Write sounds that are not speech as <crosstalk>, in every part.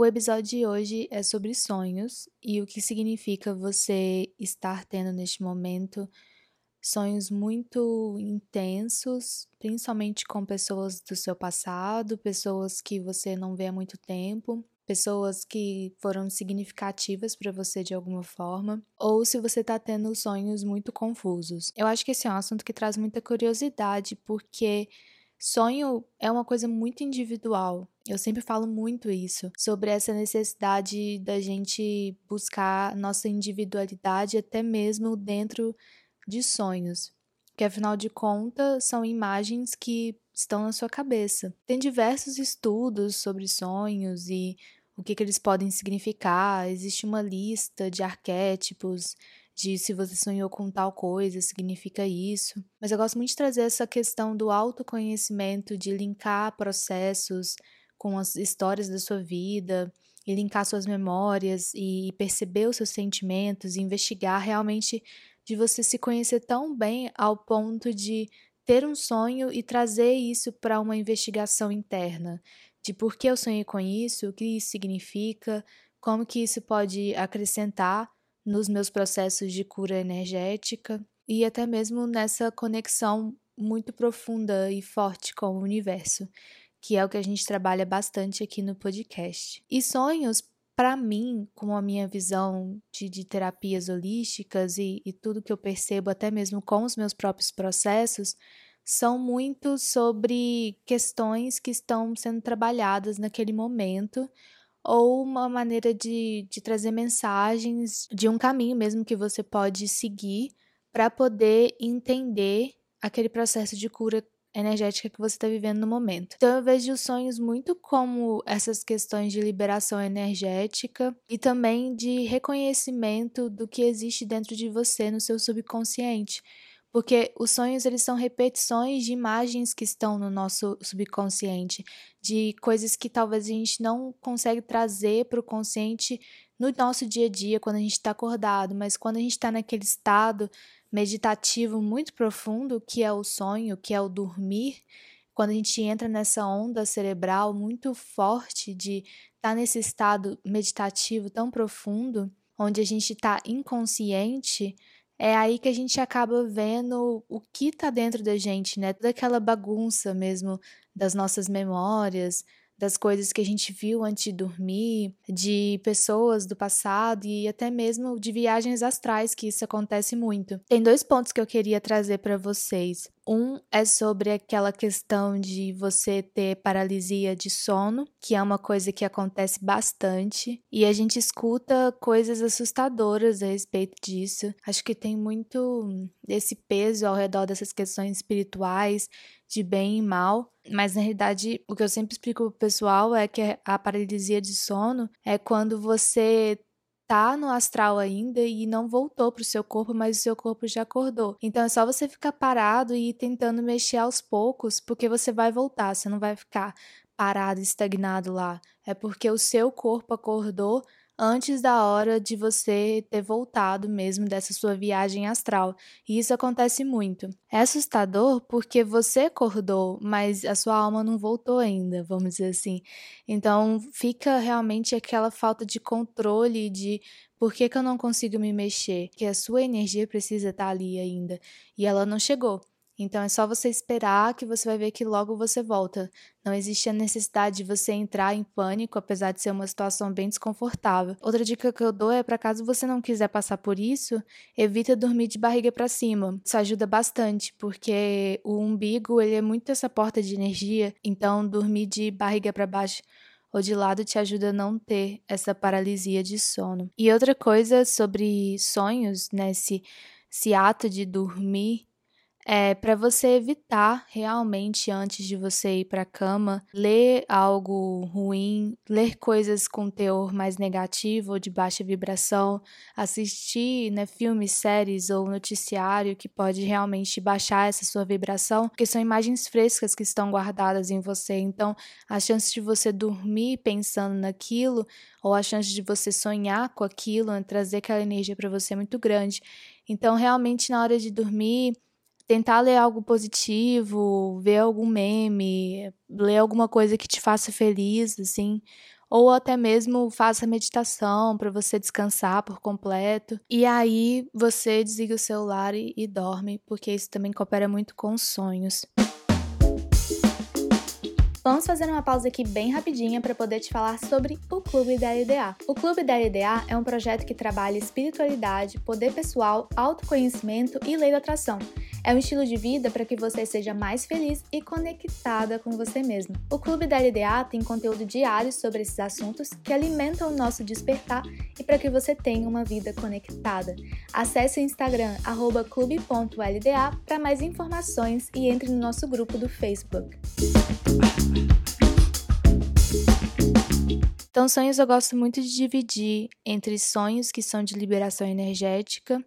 O episódio de hoje é sobre sonhos e o que significa você estar tendo neste momento sonhos muito intensos, principalmente com pessoas do seu passado, pessoas que você não vê há muito tempo, pessoas que foram significativas para você de alguma forma, ou se você está tendo sonhos muito confusos. Eu acho que esse é um assunto que traz muita curiosidade, porque Sonho é uma coisa muito individual. Eu sempre falo muito isso, sobre essa necessidade da gente buscar nossa individualidade até mesmo dentro de sonhos. Que afinal de contas são imagens que estão na sua cabeça. Tem diversos estudos sobre sonhos e o que, que eles podem significar. Existe uma lista de arquétipos de se você sonhou com tal coisa, significa isso. Mas eu gosto muito de trazer essa questão do autoconhecimento, de linkar processos com as histórias da sua vida, e linkar suas memórias e perceber os seus sentimentos, e investigar realmente de você se conhecer tão bem ao ponto de ter um sonho e trazer isso para uma investigação interna, de por que eu sonhei com isso, o que isso significa, como que isso pode acrescentar nos meus processos de cura energética e até mesmo nessa conexão muito profunda e forte com o universo, que é o que a gente trabalha bastante aqui no podcast. E sonhos, para mim, com a minha visão de, de terapias holísticas e, e tudo que eu percebo, até mesmo com os meus próprios processos, são muito sobre questões que estão sendo trabalhadas naquele momento ou uma maneira de, de trazer mensagens de um caminho mesmo que você pode seguir para poder entender aquele processo de cura energética que você está vivendo no momento. Então eu vejo os sonhos muito como essas questões de liberação energética e também de reconhecimento do que existe dentro de você no seu subconsciente. Porque os sonhos eles são repetições de imagens que estão no nosso subconsciente, de coisas que talvez a gente não consegue trazer para o consciente no nosso dia a dia quando a gente está acordado, mas quando a gente está naquele estado meditativo muito profundo, que é o sonho, que é o dormir, quando a gente entra nessa onda cerebral muito forte de estar tá nesse estado meditativo tão profundo, onde a gente está inconsciente, é aí que a gente acaba vendo o que está dentro da gente, né? Toda aquela bagunça mesmo das nossas memórias, das coisas que a gente viu antes de dormir, de pessoas do passado e até mesmo de viagens astrais, que isso acontece muito. Tem dois pontos que eu queria trazer para vocês. Um é sobre aquela questão de você ter paralisia de sono, que é uma coisa que acontece bastante, e a gente escuta coisas assustadoras a respeito disso. Acho que tem muito esse peso ao redor dessas questões espirituais, de bem e mal, mas na realidade o que eu sempre explico pro pessoal é que a paralisia de sono é quando você tá no astral ainda e não voltou pro seu corpo, mas o seu corpo já acordou. Então é só você ficar parado e ir tentando mexer aos poucos, porque você vai voltar, você não vai ficar parado, estagnado lá. É porque o seu corpo acordou antes da hora de você ter voltado mesmo dessa sua viagem astral. E isso acontece muito. É assustador porque você acordou, mas a sua alma não voltou ainda, vamos dizer assim. Então fica realmente aquela falta de controle de por que, que eu não consigo me mexer? Que a sua energia precisa estar ali ainda e ela não chegou. Então é só você esperar que você vai ver que logo você volta. Não existe a necessidade de você entrar em pânico, apesar de ser uma situação bem desconfortável. Outra dica que eu dou é para caso você não quiser passar por isso, evita dormir de barriga para cima. Isso ajuda bastante, porque o umbigo, ele é muito essa porta de energia, então dormir de barriga para baixo ou de lado te ajuda a não ter essa paralisia de sono. E outra coisa sobre sonhos, né, esse, esse ato de dormir é para você evitar realmente antes de você ir para a cama ler algo ruim, ler coisas com teor mais negativo ou de baixa vibração, assistir, né, filmes, séries ou noticiário que pode realmente baixar essa sua vibração, porque são imagens frescas que estão guardadas em você. Então, a chance de você dormir pensando naquilo ou a chance de você sonhar com aquilo, né, trazer aquela energia para você é muito grande. Então, realmente na hora de dormir, tentar ler algo positivo, ver algum meme, ler alguma coisa que te faça feliz, assim, ou até mesmo faça meditação para você descansar por completo. E aí você desliga o celular e, e dorme, porque isso também coopera muito com os sonhos. Vamos fazer uma pausa aqui bem rapidinha para poder te falar sobre o Clube da LDA. O Clube da LDA é um projeto que trabalha espiritualidade, poder pessoal, autoconhecimento e lei da atração. É um estilo de vida para que você seja mais feliz e conectada com você mesmo. O Clube da LDA tem conteúdo diário sobre esses assuntos que alimentam o nosso despertar e para que você tenha uma vida conectada. Acesse o Instagram clube.lda para mais informações e entre no nosso grupo do Facebook. Então, sonhos eu gosto muito de dividir entre sonhos que são de liberação energética,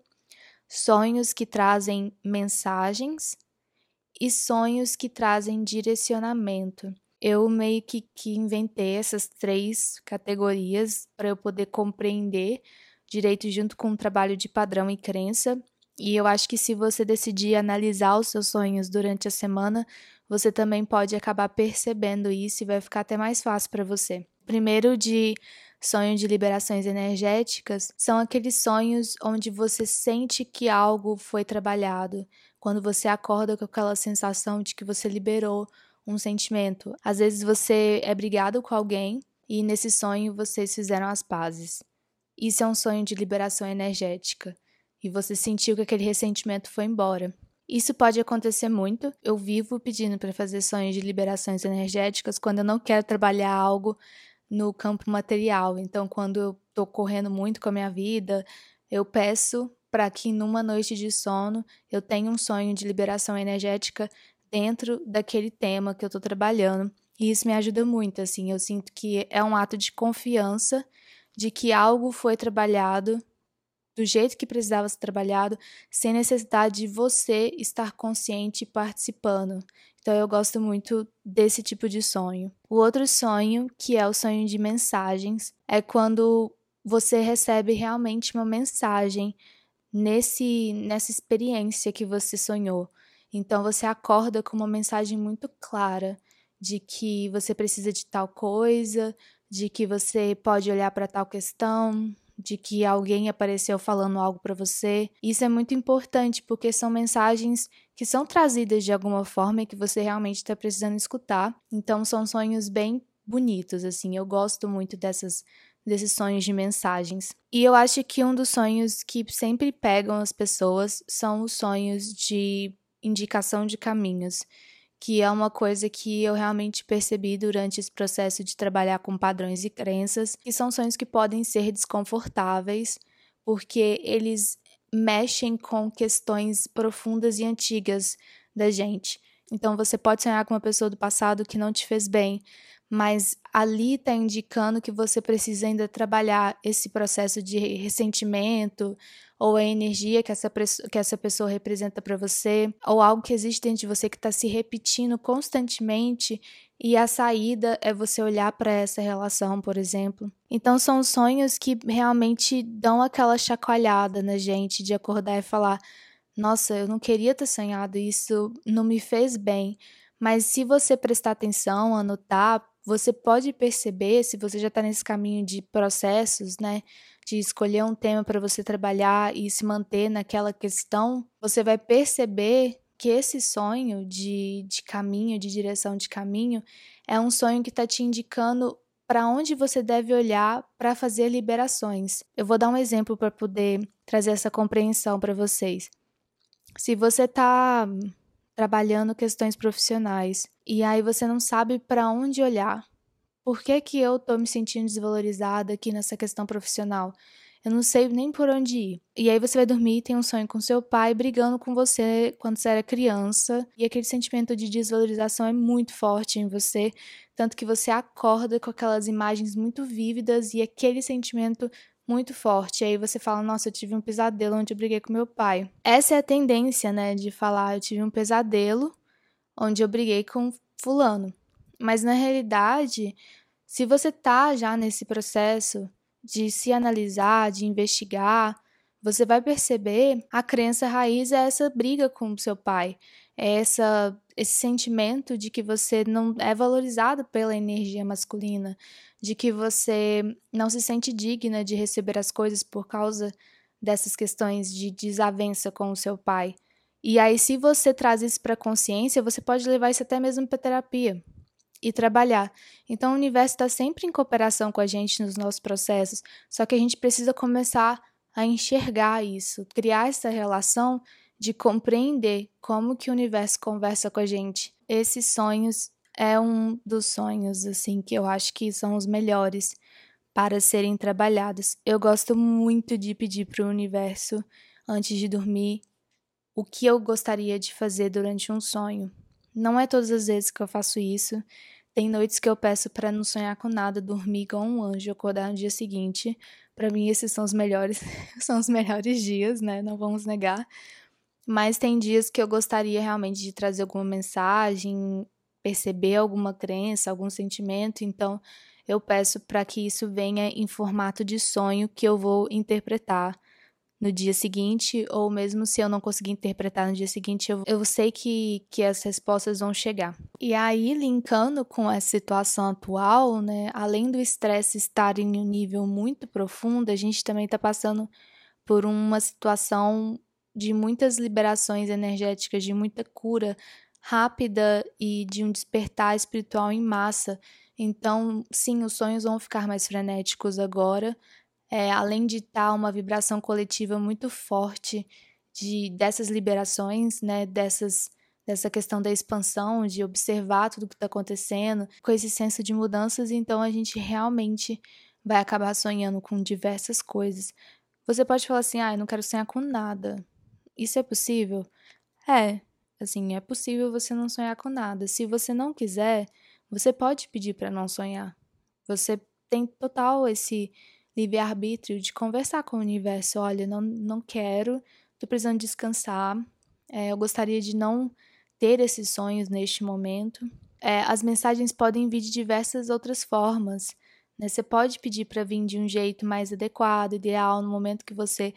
sonhos que trazem mensagens e sonhos que trazem direcionamento. Eu meio que, que inventei essas três categorias para eu poder compreender direito junto com o trabalho de padrão e crença. E eu acho que se você decidir analisar os seus sonhos durante a semana, você também pode acabar percebendo isso e vai ficar até mais fácil para você. Primeiro, de sonho de liberações energéticas, são aqueles sonhos onde você sente que algo foi trabalhado, quando você acorda com aquela sensação de que você liberou um sentimento. Às vezes você é brigado com alguém e nesse sonho vocês fizeram as pazes. Isso é um sonho de liberação energética e você sentiu que aquele ressentimento foi embora. Isso pode acontecer muito. Eu vivo pedindo para fazer sonhos de liberações energéticas quando eu não quero trabalhar algo no campo material. Então, quando eu estou correndo muito com a minha vida, eu peço para que numa noite de sono eu tenha um sonho de liberação energética dentro daquele tema que eu estou trabalhando. E isso me ajuda muito, assim, eu sinto que é um ato de confiança de que algo foi trabalhado do jeito que precisava ser trabalhado, sem necessidade de você estar consciente e participando. Então eu gosto muito desse tipo de sonho. O outro sonho, que é o sonho de mensagens, é quando você recebe realmente uma mensagem nesse nessa experiência que você sonhou. Então você acorda com uma mensagem muito clara de que você precisa de tal coisa, de que você pode olhar para tal questão, de que alguém apareceu falando algo para você. Isso é muito importante porque são mensagens que são trazidas de alguma forma e que você realmente está precisando escutar. Então são sonhos bem bonitos, assim. Eu gosto muito dessas desses sonhos de mensagens. E eu acho que um dos sonhos que sempre pegam as pessoas são os sonhos de indicação de caminhos que é uma coisa que eu realmente percebi durante esse processo de trabalhar com padrões e crenças, que são sonhos que podem ser desconfortáveis, porque eles mexem com questões profundas e antigas da gente. Então você pode sonhar com uma pessoa do passado que não te fez bem, mas ali está indicando que você precisa ainda trabalhar esse processo de ressentimento ou a energia que essa, que essa pessoa representa para você, ou algo que existe dentro de você que está se repetindo constantemente e a saída é você olhar para essa relação, por exemplo. Então são sonhos que realmente dão aquela chacoalhada na gente de acordar e falar: "Nossa, eu não queria ter sonhado isso, não me fez bem". Mas se você prestar atenção, anotar, você pode perceber, se você já está nesse caminho de processos, né, de escolher um tema para você trabalhar e se manter naquela questão, você vai perceber que esse sonho de, de caminho, de direção de caminho, é um sonho que está te indicando para onde você deve olhar para fazer liberações. Eu vou dar um exemplo para poder trazer essa compreensão para vocês. Se você está trabalhando questões profissionais e aí você não sabe para onde olhar. Por que, que eu tô me sentindo desvalorizada aqui nessa questão profissional? Eu não sei nem por onde ir. E aí você vai dormir e tem um sonho com seu pai brigando com você quando você era criança. E aquele sentimento de desvalorização é muito forte em você. Tanto que você acorda com aquelas imagens muito vívidas e aquele sentimento muito forte. E aí você fala, nossa, eu tive um pesadelo onde eu briguei com meu pai. Essa é a tendência, né, de falar, eu tive um pesadelo onde eu briguei com fulano. Mas na realidade, se você tá já nesse processo de se analisar, de investigar, você vai perceber a crença raiz é essa briga com seu pai, é essa esse sentimento de que você não é valorizado pela energia masculina, de que você não se sente digna de receber as coisas por causa dessas questões de desavença com o seu pai. E aí, se você traz isso para a consciência, você pode levar isso até mesmo para terapia e trabalhar. Então, o universo está sempre em cooperação com a gente nos nossos processos, só que a gente precisa começar a enxergar isso, criar essa relação de compreender como que o universo conversa com a gente. Esses sonhos é um dos sonhos, assim, que eu acho que são os melhores para serem trabalhados. Eu gosto muito de pedir para o universo, antes de dormir, o que eu gostaria de fazer durante um sonho. Não é todas as vezes que eu faço isso. Tem noites que eu peço para não sonhar com nada, dormir igual um anjo, acordar no dia seguinte. Para mim, esses são os melhores, <laughs> são os melhores dias, né? Não vamos negar. Mas tem dias que eu gostaria realmente de trazer alguma mensagem, perceber alguma crença, algum sentimento, então eu peço para que isso venha em formato de sonho que eu vou interpretar no dia seguinte, ou mesmo se eu não conseguir interpretar no dia seguinte, eu, eu sei que, que as respostas vão chegar. E aí, linkando com essa situação atual, né, além do estresse estar em um nível muito profundo, a gente também está passando por uma situação de muitas liberações energéticas, de muita cura rápida e de um despertar espiritual em massa. Então, sim, os sonhos vão ficar mais frenéticos agora, é, além de estar tá uma vibração coletiva muito forte de dessas liberações, né, dessas dessa questão da expansão, de observar tudo que está acontecendo, com esse senso de mudanças, então a gente realmente vai acabar sonhando com diversas coisas. Você pode falar assim, ah, eu não quero sonhar com nada. Isso é possível? É, Assim, é possível você não sonhar com nada. Se você não quiser, você pode pedir para não sonhar. Você tem total esse livre-arbítrio de conversar com o universo. Olha, não, não quero, tô precisando descansar. É, eu gostaria de não ter esses sonhos neste momento. É, as mensagens podem vir de diversas outras formas. Né? Você pode pedir para vir de um jeito mais adequado, ideal, no momento que você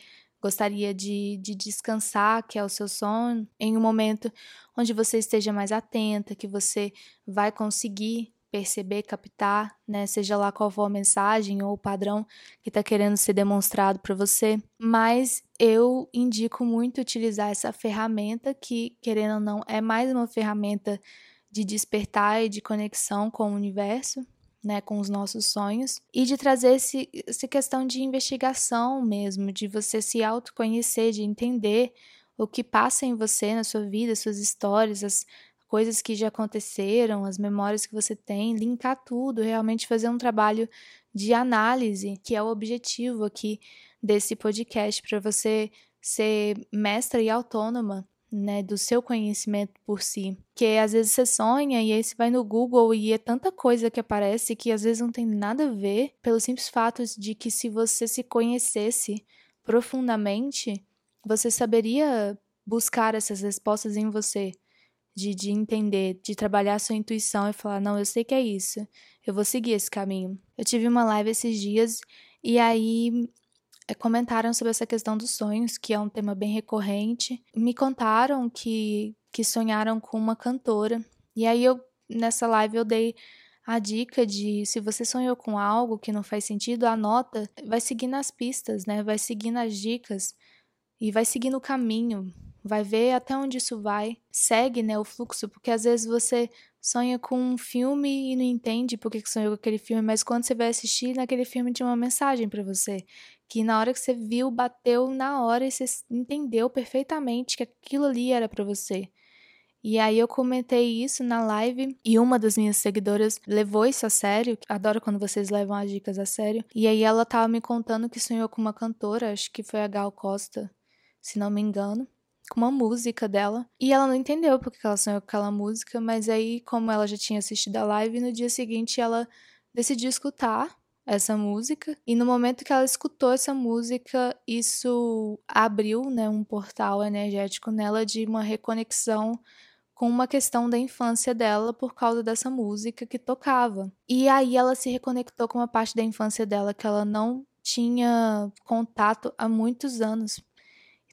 gostaria de, de descansar, que é o seu sono, em um momento onde você esteja mais atenta, que você vai conseguir perceber, captar, né, seja lá qual for a mensagem ou o padrão que está querendo ser demonstrado para você. Mas eu indico muito utilizar essa ferramenta que, querendo ou não, é mais uma ferramenta de despertar e de conexão com o universo, né, com os nossos sonhos, e de trazer esse, essa questão de investigação mesmo, de você se autoconhecer, de entender o que passa em você, na sua vida, suas histórias, as coisas que já aconteceram, as memórias que você tem, linkar tudo, realmente fazer um trabalho de análise, que é o objetivo aqui desse podcast, para você ser mestra e autônoma né, do seu conhecimento por si. Que às vezes você sonha e aí você vai no Google e é tanta coisa que aparece que às vezes não tem nada a ver, pelo simples fato de que se você se conhecesse profundamente, você saberia buscar essas respostas em você. De, de entender, de trabalhar a sua intuição e falar: não, eu sei que é isso, eu vou seguir esse caminho. Eu tive uma live esses dias e aí comentaram sobre essa questão dos sonhos, que é um tema bem recorrente. Me contaram que, que sonharam com uma cantora. E aí eu nessa live eu dei a dica de se você sonhou com algo que não faz sentido, anota, vai seguindo as pistas, né? Vai seguindo as dicas e vai seguindo o caminho, vai ver até onde isso vai. Segue, né, o fluxo, porque às vezes você sonha com um filme e não entende por que sonhou com aquele filme, mas quando você vai assistir, naquele filme tinha uma mensagem para você que na hora que você viu, bateu na hora e você entendeu perfeitamente que aquilo ali era para você. E aí eu comentei isso na live e uma das minhas seguidoras levou isso a sério. Adoro quando vocês levam as dicas a sério. E aí ela tava me contando que sonhou com uma cantora, acho que foi a Gal Costa, se não me engano, com uma música dela. E ela não entendeu porque ela sonhou com aquela música, mas aí como ela já tinha assistido a live, no dia seguinte ela decidiu escutar essa música. E no momento que ela escutou essa música, isso abriu né, um portal energético nela de uma reconexão com uma questão da infância dela por causa dessa música que tocava. E aí ela se reconectou com uma parte da infância dela que ela não tinha contato há muitos anos.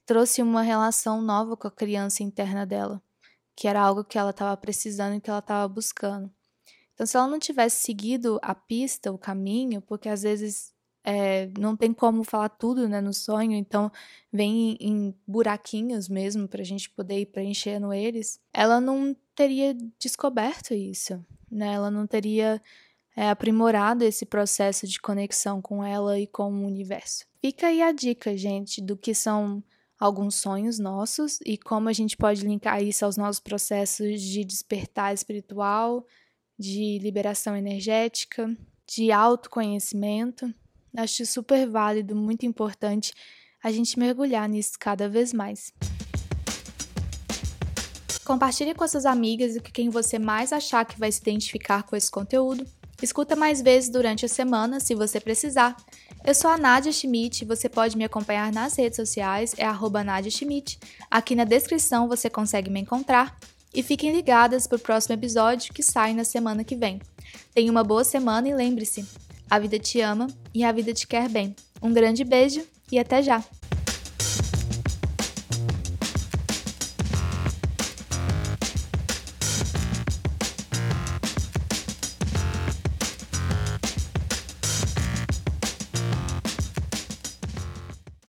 Trouxe uma relação nova com a criança interna dela, que era algo que ela estava precisando e que ela estava buscando. Então, se ela não tivesse seguido a pista, o caminho, porque às vezes é, não tem como falar tudo né, no sonho, então vem em buraquinhos mesmo para a gente poder ir preenchendo eles, ela não teria descoberto isso, né? Ela não teria é, aprimorado esse processo de conexão com ela e com o universo. Fica aí a dica, gente, do que são alguns sonhos nossos e como a gente pode linkar isso aos nossos processos de despertar espiritual, de liberação energética, de autoconhecimento. Acho super válido, muito importante a gente mergulhar nisso cada vez mais. Compartilhe com suas amigas e com quem você mais achar que vai se identificar com esse conteúdo. Escuta mais vezes durante a semana, se você precisar. Eu sou a Nadia Schmidt, você pode me acompanhar nas redes sociais, é arroba Nadia Schmidt. Aqui na descrição você consegue me encontrar. E fiquem ligadas para o próximo episódio que sai na semana que vem. Tenha uma boa semana e lembre-se: a vida te ama e a vida te quer bem. Um grande beijo e até já!